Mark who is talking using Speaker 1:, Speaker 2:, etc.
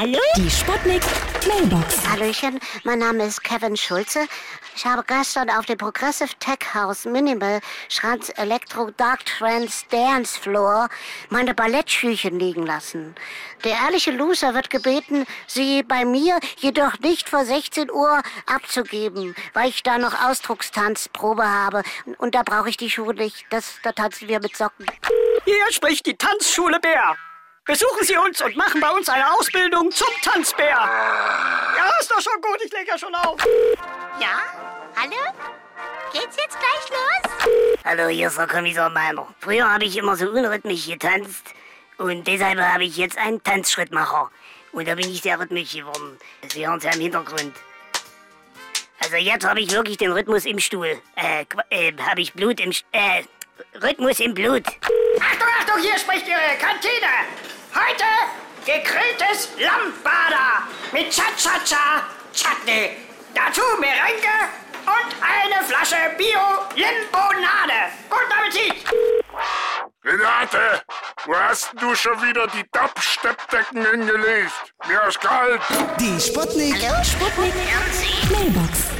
Speaker 1: Hallo?
Speaker 2: Die Sputnik Mailbox.
Speaker 3: Hallöchen, mein Name ist Kevin Schulze. Ich habe gestern auf dem Progressive Tech House Minimal Schranz Electro Dark Trance Dance Floor meine Ballettschüchen liegen lassen. Der ehrliche Loser wird gebeten, sie bei mir jedoch nicht vor 16 Uhr abzugeben, weil ich da noch Ausdruckstanzprobe habe. Und da brauche ich die Schuhe nicht. Das, da tanzen wir mit Socken.
Speaker 4: Hier spricht die Tanzschule Bär. Besuchen Sie uns und machen bei uns eine Ausbildung zum Tanzbär. Ja, ist doch schon gut, ich lege ja schon auf.
Speaker 3: Ja? Hallo? Geht's jetzt gleich los?
Speaker 5: Hallo, hier ist der Kommissar Meiner. Früher habe ich immer so unrhythmisch getanzt und deshalb habe ich jetzt einen Tanzschrittmacher. Und da bin ich sehr rhythmisch geworden. Sie hören es ja im Hintergrund. Also jetzt habe ich wirklich den Rhythmus im Stuhl. Äh, äh habe ich Blut im... St äh, Rhythmus im Blut.
Speaker 4: Achtung, Achtung, hier spricht Ihre Kantine. Heute gegrilltes Lammbader mit Cha-Cha-Cha Chutney. Dazu Merengue und eine Flasche Bio-Limbonade. Guten Appetit!
Speaker 6: Renate, wo hast du schon wieder die Dab-Steppdecken hingelegt? Mir ist kalt.
Speaker 2: Die Sputnik. Sputnik Mailbox.